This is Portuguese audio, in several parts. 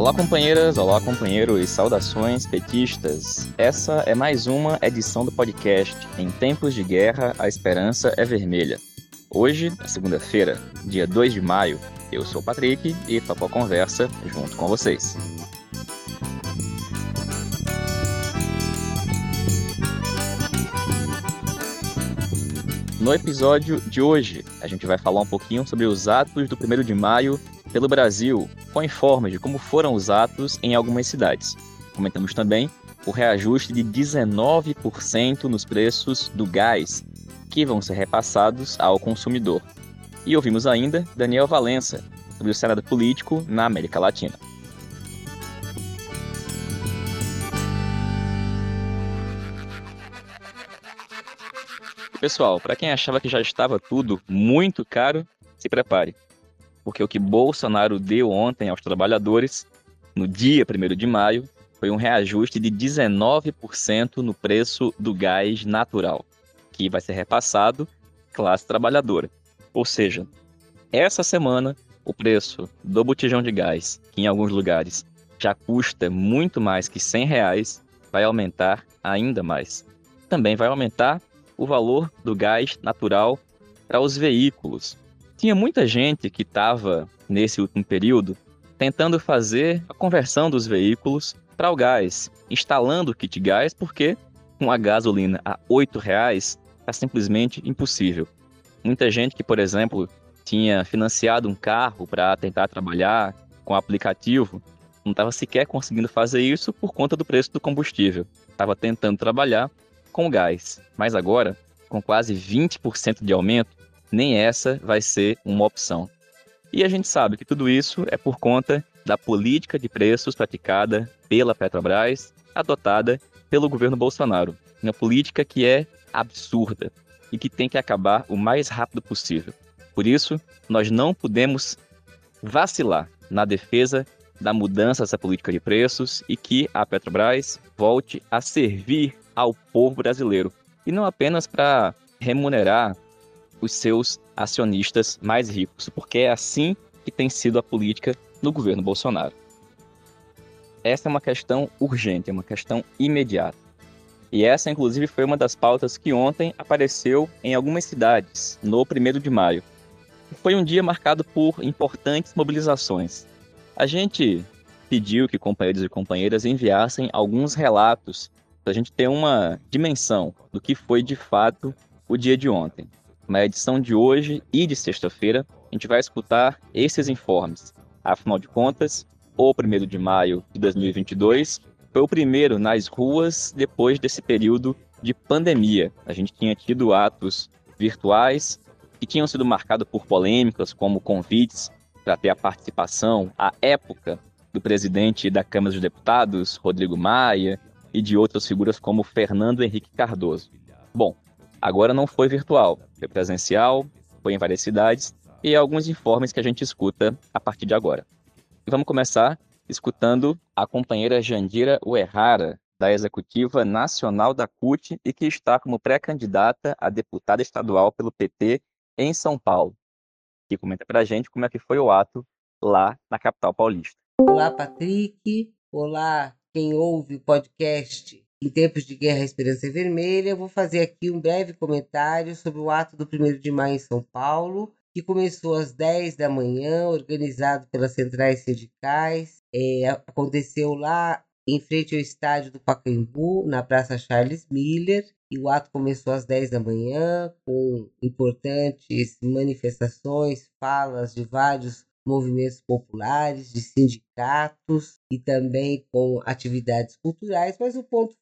Olá, companheiras, olá, companheiros, saudações petistas. Essa é mais uma edição do podcast Em Tempos de Guerra, a Esperança é Vermelha. Hoje, segunda-feira, dia 2 de maio, eu sou o Patrick e topo a conversa junto com vocês. No episódio de hoje, a gente vai falar um pouquinho sobre os atos do 1 de maio pelo Brasil, com informes de como foram os atos em algumas cidades. Comentamos também o reajuste de 19% nos preços do gás, que vão ser repassados ao consumidor. E ouvimos ainda Daniel Valença, sobre o cenário político na América Latina. Pessoal, para quem achava que já estava tudo muito caro, se prepare. Porque o que Bolsonaro deu ontem aos trabalhadores, no dia 1 de maio, foi um reajuste de 19% no preço do gás natural, que vai ser repassado classe trabalhadora. Ou seja, essa semana o preço do botijão de gás, que em alguns lugares já custa muito mais que 100 reais, vai aumentar ainda mais. Também vai aumentar o valor do gás natural para os veículos. Tinha muita gente que estava, nesse último período, tentando fazer a conversão dos veículos para o gás, instalando o kit gás, porque com a gasolina a R$ reais é simplesmente impossível. Muita gente que, por exemplo, tinha financiado um carro para tentar trabalhar com o aplicativo, não estava sequer conseguindo fazer isso por conta do preço do combustível. Estava tentando trabalhar com gás. Mas agora, com quase 20% de aumento, nem essa vai ser uma opção. E a gente sabe que tudo isso é por conta da política de preços praticada pela Petrobras, adotada pelo governo Bolsonaro. Uma política que é absurda e que tem que acabar o mais rápido possível. Por isso, nós não podemos vacilar na defesa da mudança dessa política de preços e que a Petrobras volte a servir ao povo brasileiro. E não apenas para remunerar os seus acionistas mais ricos, porque é assim que tem sido a política no governo Bolsonaro. Essa é uma questão urgente, é uma questão imediata. E essa, inclusive, foi uma das pautas que ontem apareceu em algumas cidades, no 1 de maio. Foi um dia marcado por importantes mobilizações. A gente pediu que companheiros e companheiras enviassem alguns relatos para a gente ter uma dimensão do que foi de fato o dia de ontem. Na edição de hoje e de sexta-feira, a gente vai escutar esses informes. Afinal de contas, o 1 de maio de 2022 foi o primeiro nas ruas depois desse período de pandemia. A gente tinha tido atos virtuais que tinham sido marcados por polêmicas, como convites para ter a participação, à época, do presidente da Câmara dos Deputados, Rodrigo Maia, e de outras figuras como Fernando Henrique Cardoso. Bom, agora não foi virtual, foi presencial, foi em várias cidades e alguns informes que a gente escuta a partir de agora. E vamos começar escutando a companheira Jandira Uerrara, da Executiva Nacional da CUT e que está como pré-candidata a deputada estadual pelo PT em São Paulo. Que comenta para a gente como é que foi o ato lá na capital paulista. Olá, Patrick. Olá, quem ouve o podcast em tempos de guerra Esperança Vermelha, eu vou fazer aqui um breve comentário sobre o ato do 1 de maio em São Paulo, que começou às 10 da manhã, organizado pelas centrais sindicais. É, aconteceu lá em frente ao estádio do Pacaembu, na Praça Charles Miller, e o ato começou às 10 da manhã, com importantes manifestações, falas de vários movimentos populares, de sindicatos e também com atividades culturais, mas o ponto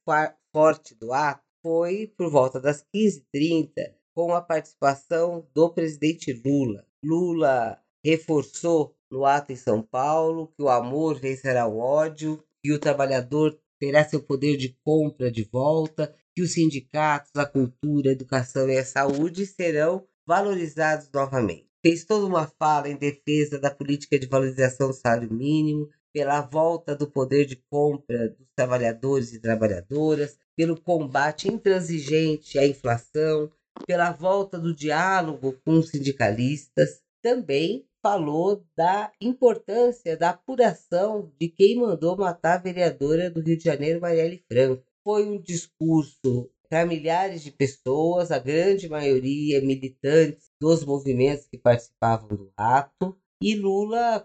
forte do ato foi por volta das 15h30, com a participação do presidente Lula. Lula reforçou no ato em São Paulo que o amor vencerá o ódio, que o trabalhador terá seu poder de compra de volta, que os sindicatos, a cultura, a educação e a saúde serão valorizados novamente fez toda uma fala em defesa da política de valorização do salário mínimo, pela volta do poder de compra dos trabalhadores e trabalhadoras, pelo combate intransigente à inflação, pela volta do diálogo com os sindicalistas. Também falou da importância da apuração de quem mandou matar a vereadora do Rio de Janeiro, Marielle Franco. Foi um discurso para milhares de pessoas, a grande maioria militantes dos movimentos que participavam do ato. E Lula,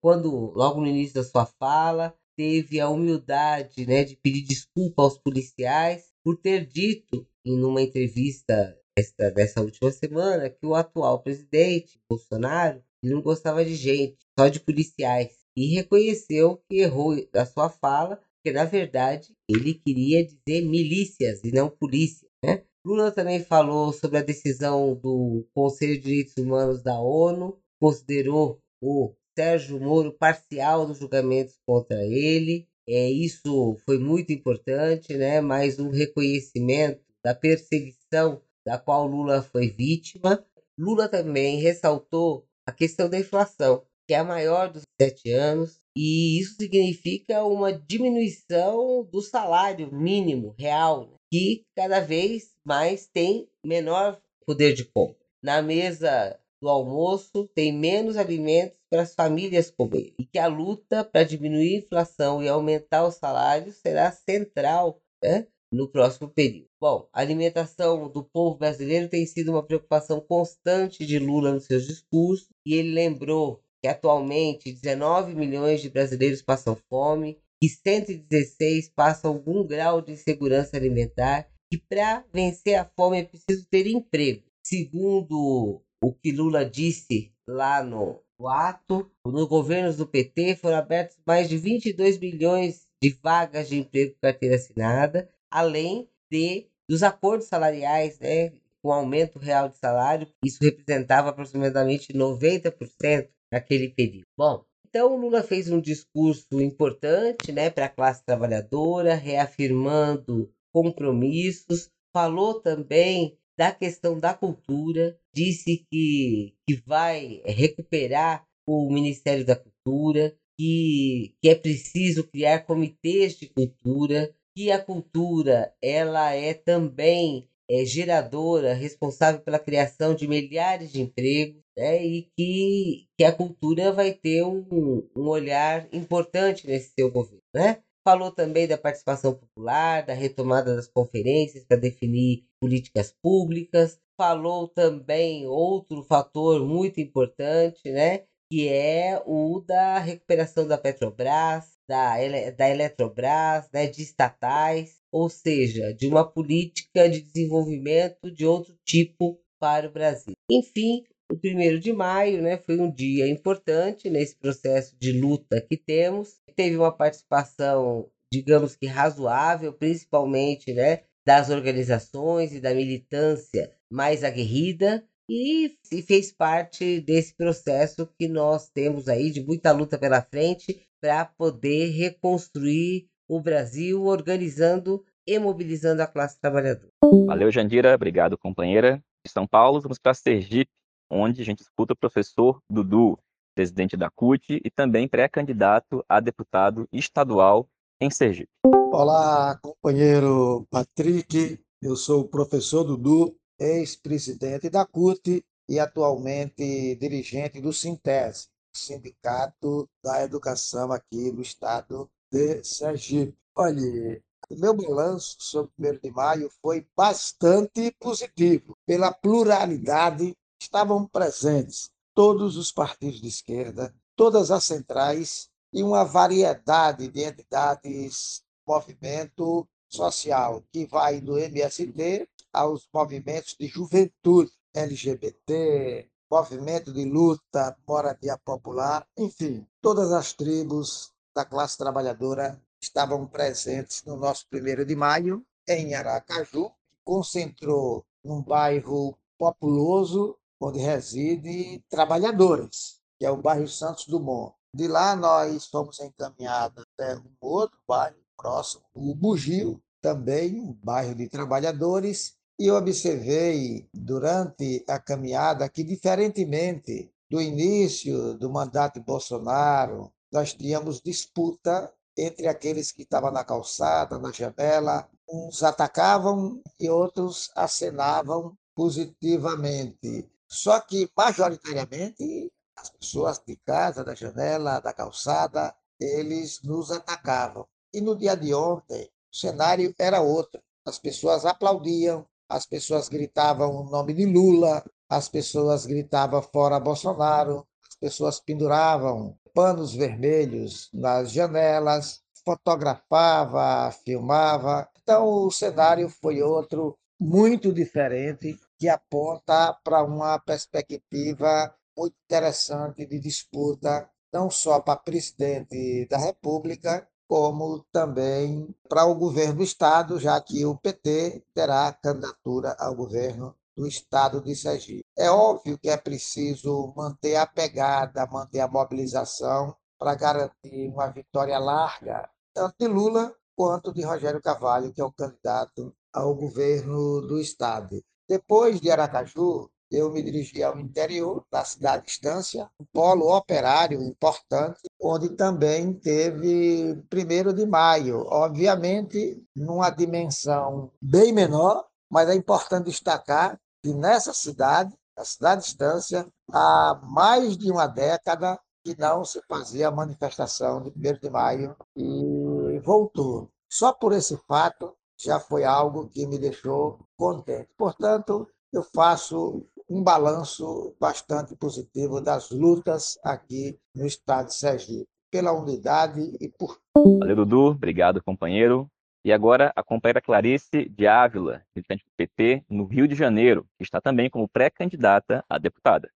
quando logo no início da sua fala, teve a humildade né, de pedir desculpa aos policiais por ter dito em uma entrevista desta, dessa última semana que o atual presidente Bolsonaro não gostava de gente, só de policiais. E reconheceu que errou a sua fala, porque na verdade ele queria dizer milícias e não polícia. Né? Lula também falou sobre a decisão do Conselho de Direitos Humanos da ONU, considerou o Sérgio Moro parcial nos julgamentos contra ele. É, isso foi muito importante, né? mais um reconhecimento da perseguição da qual Lula foi vítima. Lula também ressaltou a questão da inflação, que é a maior dos sete anos, e isso significa uma diminuição do salário mínimo real, né? que cada vez mais tem menor poder de compra. Na mesa do almoço tem menos alimentos para as famílias comerem e que a luta para diminuir a inflação e aumentar os salários será central né, no próximo período. Bom, a alimentação do povo brasileiro tem sido uma preocupação constante de Lula nos seus discursos e ele lembrou que atualmente 19 milhões de brasileiros passam fome e 116 passam algum grau de insegurança alimentar e para vencer a fome é preciso ter emprego. Segundo o que Lula disse lá no, ato, nos governos do PT foram abertos mais de 22 milhões de vagas de emprego carteira assinada, além de dos acordos salariais, né, com aumento real de salário, isso representava aproximadamente 90% naquele período. Bom, então o Lula fez um discurso importante, né, para a classe trabalhadora, reafirmando compromissos, falou também da questão da cultura, disse que, que vai recuperar o Ministério da Cultura, que, que é preciso criar comitês de cultura, que a cultura ela é também é, geradora, responsável pela criação de milhares de empregos, né, e que, que a cultura vai ter um, um olhar importante nesse seu governo. Né? Falou também da participação popular, da retomada das conferências para definir políticas públicas. Falou também outro fator muito importante, né? Que é o da recuperação da Petrobras, da, da Eletrobras, né, de estatais, ou seja, de uma política de desenvolvimento de outro tipo para o Brasil. Enfim, o primeiro de maio né, foi um dia importante nesse processo de luta que temos. Teve uma participação, digamos que razoável, principalmente né, das organizações e da militância mais aguerrida, e, e fez parte desse processo que nós temos aí de muita luta pela frente para poder reconstruir o Brasil, organizando e mobilizando a classe trabalhadora. Valeu, Jandira. Obrigado, companheira. De São Paulo, vamos para Sergipe, onde a gente escuta o professor Dudu, presidente da CUT e também pré-candidato a deputado estadual em Sergipe. Olá, companheiro Patrick. Eu sou o professor Dudu, ex-presidente da CUT e atualmente dirigente do Sintese, Sindicato da Educação aqui do estado de Sergipe. Olha, o meu balanço sobre o 1 de maio foi bastante positivo. Pela pluralidade estavam presentes todos os partidos de esquerda, todas as centrais e uma variedade de entidades, movimento social, que vai do MST aos movimentos de juventude LGBT, movimento de luta, moradia popular, enfim, todas as tribos da classe trabalhadora estavam presentes no nosso primeiro de maio, em Aracaju, que concentrou num bairro populoso onde residem trabalhadores, que é o bairro Santos Dumont. De lá nós fomos encaminhados até um outro bairro próximo, o Bugio, também um bairro de trabalhadores, e eu observei durante a caminhada que, diferentemente do início do mandato de Bolsonaro, nós tínhamos disputa entre aqueles que estavam na calçada, na janela, uns atacavam e outros acenavam positivamente. Só que, majoritariamente, as pessoas de casa, da janela, da calçada, eles nos atacavam. E no dia de ontem, o cenário era outro. As pessoas aplaudiam, as pessoas gritavam o nome de Lula, as pessoas gritavam fora Bolsonaro, as pessoas penduravam panos vermelhos nas janelas, fotografava, filmava. Então o cenário foi outro muito diferente que aponta para uma perspectiva muito interessante de disputa, não só para presidente da República, como também para o governo do Estado, já que o PT terá candidatura ao governo do Estado de Sergipe. É óbvio que é preciso manter a pegada, manter a mobilização para garantir uma vitória larga, tanto de Lula quanto de Rogério Carvalho, que é o candidato ao governo do Estado. Depois de Aracaju, eu me dirigi ao interior da cidade Estância, um polo operário importante, onde também teve primeiro de maio, obviamente numa dimensão bem menor, mas é importante destacar que nessa cidade, a cidade Estância, há mais de uma década que não se fazia a manifestação de 1 de maio e voltou. Só por esse fato já foi algo que me deixou contente. Portanto, eu faço um balanço bastante positivo das lutas aqui no estado de Sergipe, pela unidade e por. Valeu, Dudu. Obrigado, companheiro. E agora a companheira Clarice de Ávila, militante do PT no Rio de Janeiro, que está também como pré-candidata a deputada.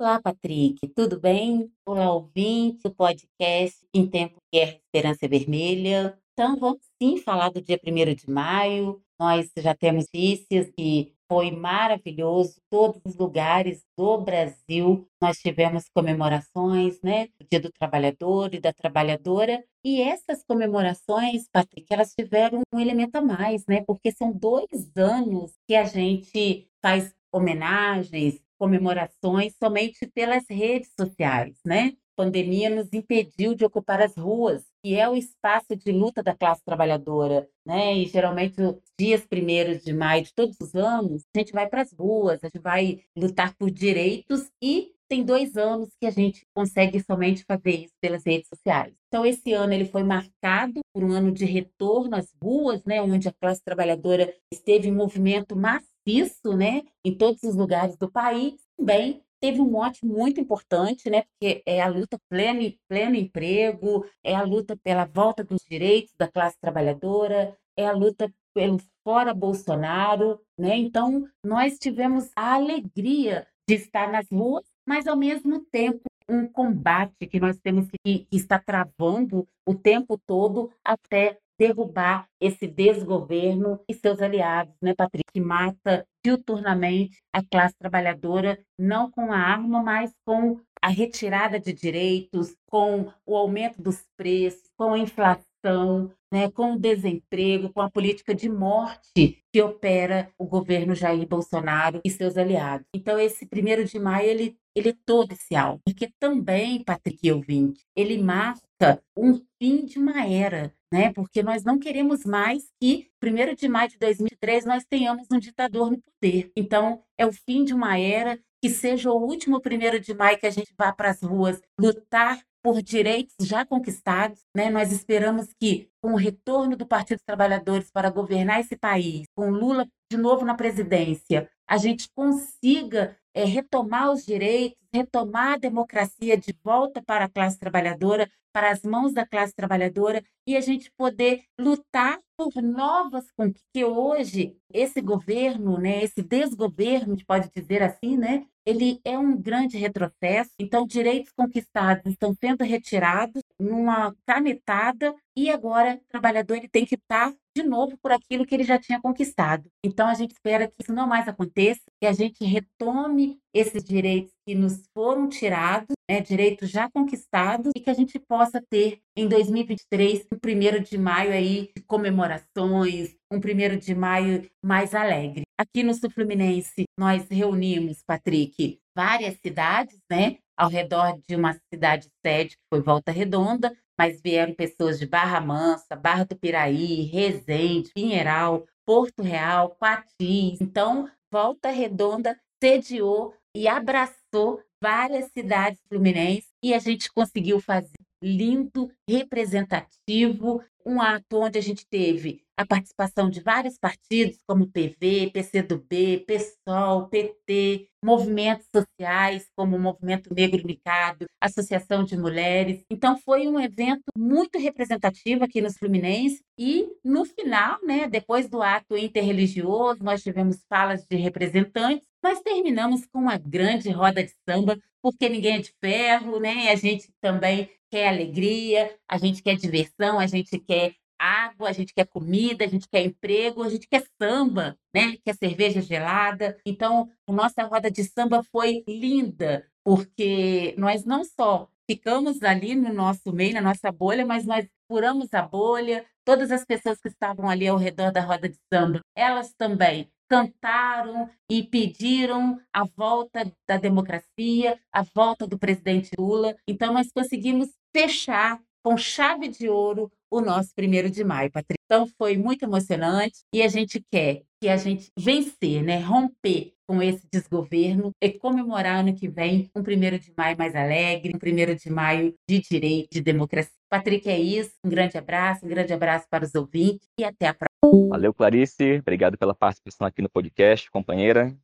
Olá, Patrick, tudo bem? Olá, ouvinte do podcast Em Tempo de Guerra Esperança Vermelha. Então, vamos sim falar do dia 1 de maio. Nós já temos notícias que foi maravilhoso. Todos os lugares do Brasil nós tivemos comemorações, né? Do Dia do Trabalhador e da Trabalhadora. E essas comemorações, Patrick, elas tiveram um elemento a mais, né? Porque são dois anos que a gente faz homenagens, comemorações somente pelas redes sociais, né? Pandemia nos impediu de ocupar as ruas, que é o espaço de luta da classe trabalhadora, né? E geralmente os dias primeiros de maio de todos os anos, a gente vai para as ruas, a gente vai lutar por direitos e tem dois anos que a gente consegue somente fazer isso pelas redes sociais. Então, esse ano ele foi marcado por um ano de retorno às ruas, né, onde a classe trabalhadora esteve em movimento maciço, né, em todos os lugares do país. Também teve um mote muito importante, né? Porque é a luta pleno, pleno emprego, é a luta pela volta dos direitos da classe trabalhadora, é a luta pelo fora Bolsonaro, né? Então, nós tivemos a alegria de estar nas ruas, mas ao mesmo tempo um combate que nós temos que, que estar travando o tempo todo até derrubar esse desgoverno e seus aliados, né, Patrick, que mata diuturnamente a classe trabalhadora, não com a arma, mas com a retirada de direitos, com o aumento dos preços, com a inflação, né, com o desemprego, com a política de morte que opera o governo Jair Bolsonaro e seus aliados. Então, esse primeiro de maio, ele, ele é todo esse alvo, porque também, Patrick ouvinte, ele marca um fim de uma era, né? Porque nós não queremos mais que, 1 de maio de 2003, nós tenhamos um ditador no poder. Então, é o fim de uma era, que seja o último 1 de maio que a gente vá para as ruas lutar por direitos já conquistados. Né? Nós esperamos que, com o retorno do Partido dos Trabalhadores para governar esse país, com Lula de novo na presidência, a gente consiga é, retomar os direitos, retomar a democracia de volta para a classe trabalhadora, para as mãos da classe trabalhadora e a gente poder lutar por novas conquistas. Que hoje esse governo, né, esse desgoverno, a gente pode dizer assim, né, ele é um grande retrocesso. Então, direitos conquistados estão sendo retirados numa canetada e agora o trabalhador ele tem que estar de novo por aquilo que ele já tinha conquistado. Então a gente espera que isso não mais aconteça, que a gente retome esses direitos que nos foram tirados, né, direitos já conquistados, e que a gente possa ter em 2023 um primeiro de maio aí de comemorações, um primeiro de maio mais alegre. Aqui no Sul Fluminense nós reunimos, Patrick, várias cidades, né, ao redor de uma cidade sede que foi Volta Redonda, mas vieram pessoas de Barra Mansa, Barra do Piraí, Resende, Pinheiral, Porto Real, Quatis. Então, Volta Redonda sediou e abraçou várias cidades fluminenses e a gente conseguiu fazer lindo, representativo, um ato onde a gente teve a participação de vários partidos, como PV, PCdoB, PSOL, PT, movimentos sociais, como o Movimento Negro Unicado, Associação de Mulheres. Então, foi um evento muito representativo aqui nos Fluminense. E, no final, né, depois do ato interreligioso, nós tivemos falas de representantes, mas terminamos com uma grande roda de samba, porque ninguém é de ferro, né? A gente também quer alegria, a gente quer diversão, a gente quer água, a gente quer comida, a gente quer emprego, a gente quer samba, né? Quer cerveja gelada. Então, a nossa roda de samba foi linda, porque nós não só ficamos ali no nosso meio, na nossa bolha, mas nós furamos a bolha. Todas as pessoas que estavam ali ao redor da roda de samba, elas também cantaram e pediram a volta da democracia, a volta do presidente Lula. Então, nós conseguimos fechar com chave de ouro o nosso primeiro de maio, Patrícia. Então foi muito emocionante e a gente quer que a gente vencer, né? Romper com esse desgoverno e comemorar ano que vem um primeiro de maio mais alegre, um primeiro de maio de direito, de democracia. Patrick, é isso. Um grande abraço, um grande abraço para os ouvintes e até a próxima. Valeu, Clarice. Obrigado pela participação aqui no podcast, companheira.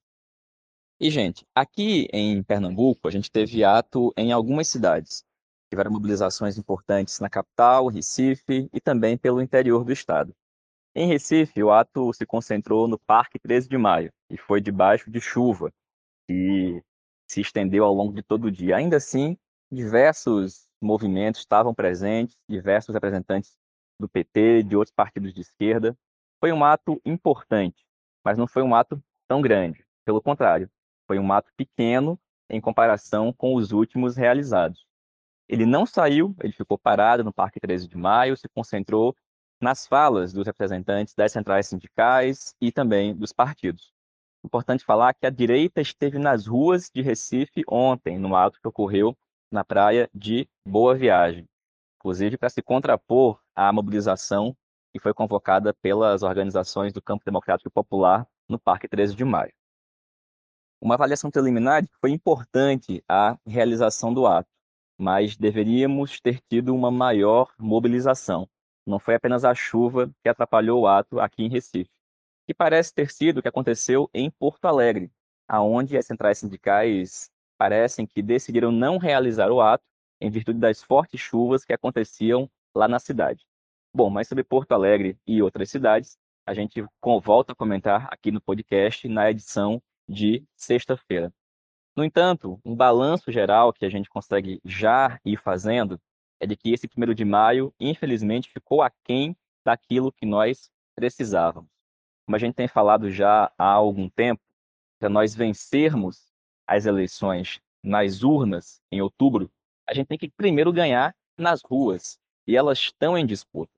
E, gente, aqui em Pernambuco, a gente teve ato em algumas cidades. Tiveram mobilizações importantes na capital, Recife e também pelo interior do estado. Em Recife, o ato se concentrou no Parque 13 de Maio e foi debaixo de chuva, que se estendeu ao longo de todo o dia. Ainda assim, diversos movimentos estavam presentes, diversos representantes do PT, de outros partidos de esquerda. Foi um ato importante, mas não foi um ato tão grande. Pelo contrário, foi um ato pequeno em comparação com os últimos realizados. Ele não saiu, ele ficou parado no Parque 13 de Maio, se concentrou nas falas dos representantes das centrais sindicais e também dos partidos. Importante falar que a direita esteve nas ruas de Recife ontem, no ato que ocorreu na praia de Boa Viagem, inclusive para se contrapor à mobilização que foi convocada pelas organizações do Campo Democrático Popular no Parque 13 de Maio. Uma avaliação preliminar foi importante a realização do ato mas deveríamos ter tido uma maior mobilização. Não foi apenas a chuva que atrapalhou o ato aqui em Recife, que parece ter sido o que aconteceu em Porto Alegre, aonde as centrais sindicais parecem que decidiram não realizar o ato em virtude das fortes chuvas que aconteciam lá na cidade. Bom, mas sobre Porto Alegre e outras cidades, a gente volta a comentar aqui no podcast na edição de sexta-feira. No entanto, um balanço geral que a gente consegue já ir fazendo é de que esse primeiro de maio, infelizmente, ficou aquém daquilo que nós precisávamos. Como a gente tem falado já há algum tempo, para nós vencermos as eleições nas urnas em outubro, a gente tem que primeiro ganhar nas ruas, e elas estão em disputa.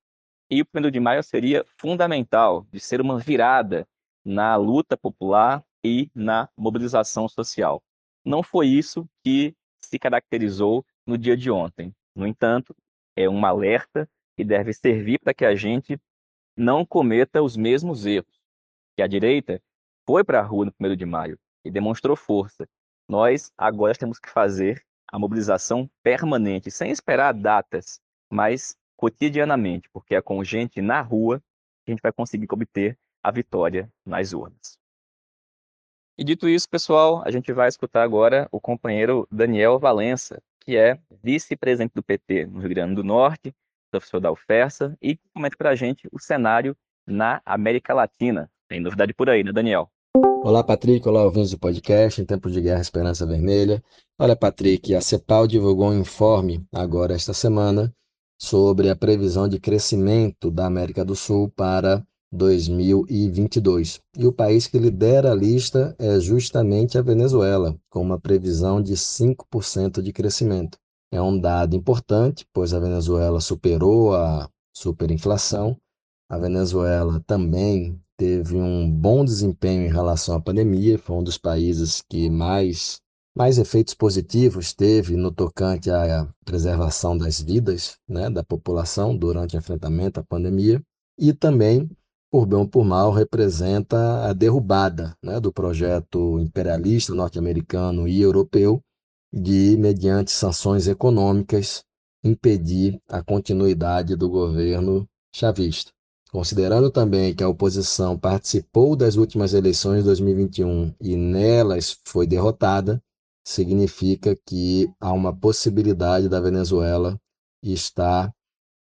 E o primeiro de maio seria fundamental de ser uma virada na luta popular e na mobilização social. Não foi isso que se caracterizou no dia de ontem. No entanto, é um alerta que deve servir para que a gente não cometa os mesmos erros. A direita foi para a rua no 1 de maio e demonstrou força. Nós agora temos que fazer a mobilização permanente, sem esperar datas, mas cotidianamente, porque é com gente na rua que a gente vai conseguir obter a vitória nas urnas. E dito isso, pessoal, a gente vai escutar agora o companheiro Daniel Valença, que é vice-presidente do PT no Rio Grande do Norte, professor da UFERSA, e comenta para a gente o cenário na América Latina. Tem novidade por aí, né, Daniel? Olá, Patrick. Olá, ouvintes do podcast em tempos de guerra Esperança Vermelha. Olha, Patrick, a CEPAL divulgou um informe agora esta semana sobre a previsão de crescimento da América do Sul para 2022. E o país que lidera a lista é justamente a Venezuela, com uma previsão de 5% de crescimento. É um dado importante, pois a Venezuela superou a superinflação. A Venezuela também teve um bom desempenho em relação à pandemia, foi um dos países que mais mais efeitos positivos teve no tocante à preservação das vidas né, da população durante o enfrentamento à pandemia e também por bem ou por mal, representa a derrubada né, do projeto imperialista norte-americano e europeu de, mediante sanções econômicas, impedir a continuidade do governo chavista. Considerando também que a oposição participou das últimas eleições de 2021 e nelas foi derrotada, significa que há uma possibilidade da Venezuela estar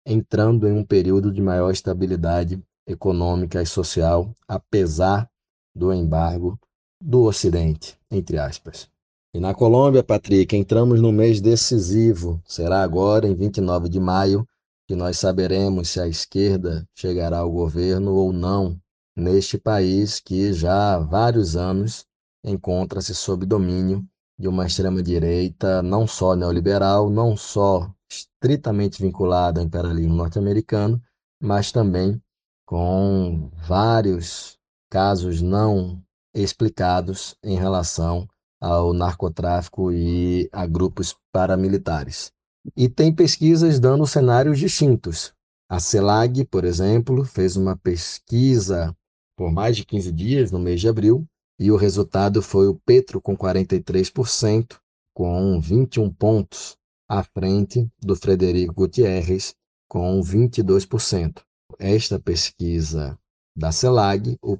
entrando em um período de maior estabilidade econômica e social, apesar do embargo do Ocidente, entre aspas. E na Colômbia, Patrick, entramos no mês decisivo. Será agora, em 29 de maio, que nós saberemos se a esquerda chegará ao governo ou não neste país que já há vários anos encontra-se sob domínio de uma extrema-direita não só neoliberal, não só estritamente vinculada ao imperialismo norte-americano, mas também com vários casos não explicados em relação ao narcotráfico e a grupos paramilitares. E tem pesquisas dando cenários distintos. A CELAG, por exemplo, fez uma pesquisa por mais de 15 dias no mês de abril, e o resultado foi o Petro com 43%, com 21 pontos à frente do Frederico Gutierrez, com 22%. Esta pesquisa da CELAG, o,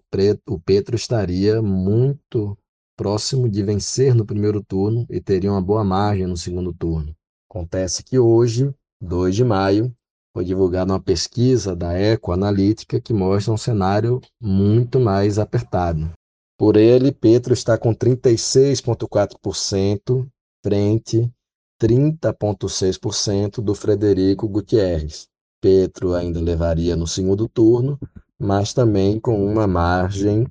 o Petro estaria muito próximo de vencer no primeiro turno e teria uma boa margem no segundo turno. Acontece que hoje, 2 de maio, foi divulgada uma pesquisa da Eco Analítica que mostra um cenário muito mais apertado. Por ele, Petro está com 36,4% frente 30,6% do Frederico Gutierrez. Petro ainda levaria no segundo turno, mas também com uma margem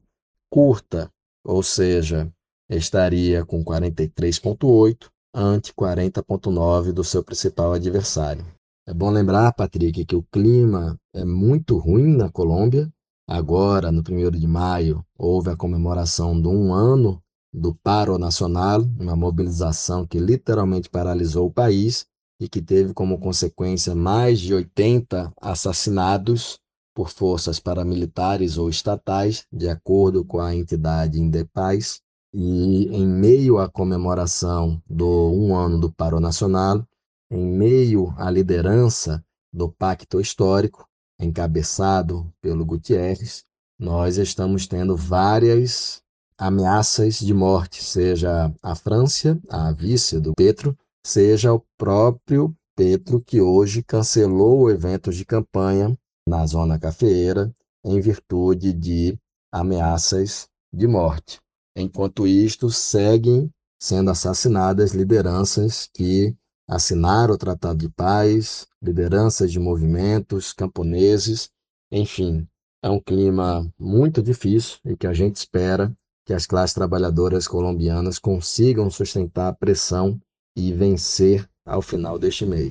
curta, ou seja, estaria com 43,8 ante 40,9 do seu principal adversário. É bom lembrar, Patrick, que o clima é muito ruim na Colômbia. Agora, no 1 de maio, houve a comemoração de um ano do Paro Nacional, uma mobilização que literalmente paralisou o país e que teve como consequência mais de 80 assassinados por forças paramilitares ou estatais, de acordo com a entidade Indepaz. E em meio à comemoração do um ano do Paro Nacional, em meio à liderança do Pacto Histórico, encabeçado pelo Gutierrez, nós estamos tendo várias ameaças de morte, seja a França, a vice do Petro, seja o próprio Petro, que hoje cancelou eventos de campanha na zona cafeeira em virtude de ameaças de morte. Enquanto isto, seguem sendo assassinadas lideranças que assinaram o Tratado de Paz, lideranças de movimentos, camponeses, enfim, é um clima muito difícil e que a gente espera que as classes trabalhadoras colombianas consigam sustentar a pressão e vencer ao final deste mês.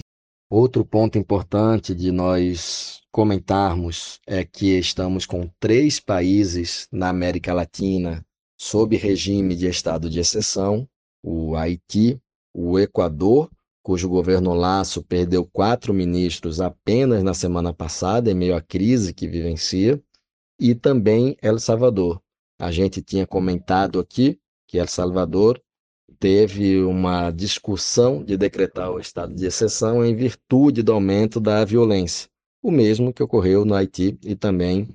Outro ponto importante de nós comentarmos é que estamos com três países na América Latina sob regime de estado de exceção, o Haiti, o Equador, cujo governo Laço perdeu quatro ministros apenas na semana passada, em meio à crise que vivencia, e também El Salvador. A gente tinha comentado aqui que El Salvador teve uma discussão de decretar o estado de exceção em virtude do aumento da violência, o mesmo que ocorreu no Haiti e também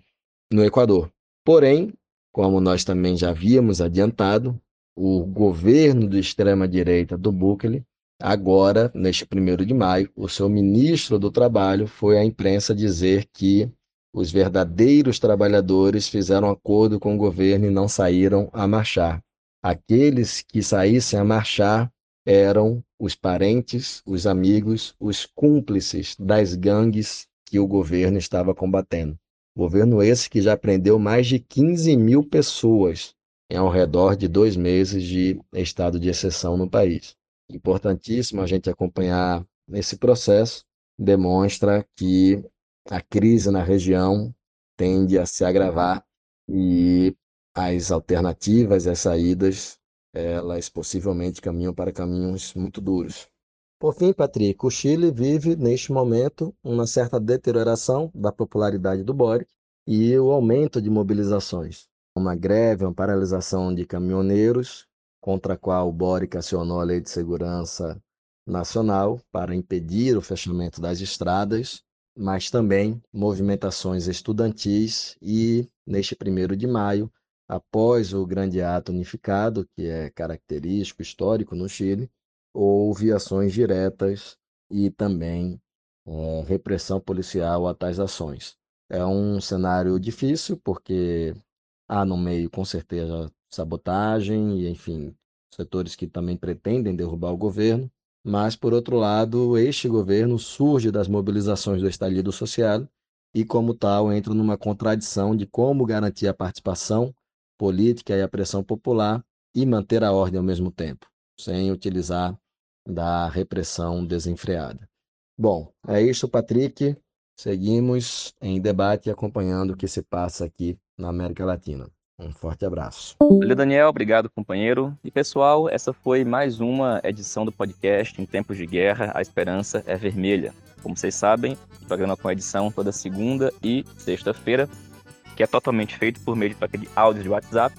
no Equador. Porém, como nós também já havíamos adiantado, o governo de extrema-direita do Bukele, agora, neste primeiro de maio, o seu ministro do Trabalho foi à imprensa dizer que os verdadeiros trabalhadores fizeram acordo com o governo e não saíram a marchar. Aqueles que saíssem a marchar eram os parentes, os amigos, os cúmplices das gangues que o governo estava combatendo. Governo esse que já prendeu mais de 15 mil pessoas em ao redor de dois meses de estado de exceção no país. Importantíssimo a gente acompanhar esse processo, demonstra que a crise na região tende a se agravar e as alternativas, as saídas, elas possivelmente caminham para caminhos muito duros. Por fim, Patrick, o Chile vive, neste momento, uma certa deterioração da popularidade do Boric e o aumento de mobilizações. Uma greve, uma paralisação de caminhoneiros, contra a qual Boric acionou a Lei de Segurança Nacional para impedir o fechamento das estradas, mas também movimentações estudantis e, neste primeiro de maio, após o grande ato unificado, que é característico, histórico no Chile, houve ações diretas e também é, repressão policial a tais ações. É um cenário difícil, porque há no meio, com certeza, sabotagem e, enfim, setores que também pretendem derrubar o governo. Mas, por outro lado, este governo surge das mobilizações do estalido social e, como tal, entra numa contradição de como garantir a participação política e a pressão popular e manter a ordem ao mesmo tempo, sem utilizar da repressão desenfreada. Bom, é isso, Patrick. Seguimos em debate acompanhando o que se passa aqui na América Latina. Um forte abraço. Valeu, Daniel. Obrigado, companheiro. E pessoal, essa foi mais uma edição do podcast Em Tempos de Guerra, a Esperança é Vermelha. Como vocês sabem, o programa com edição toda segunda e sexta-feira, que é totalmente feito por meio de troca de áudios de WhatsApp,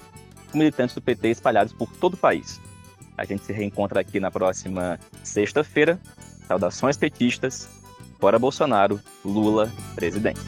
com militantes do PT espalhados por todo o país. A gente se reencontra aqui na próxima sexta-feira. Saudações petistas. Fora Bolsonaro, Lula, presidente.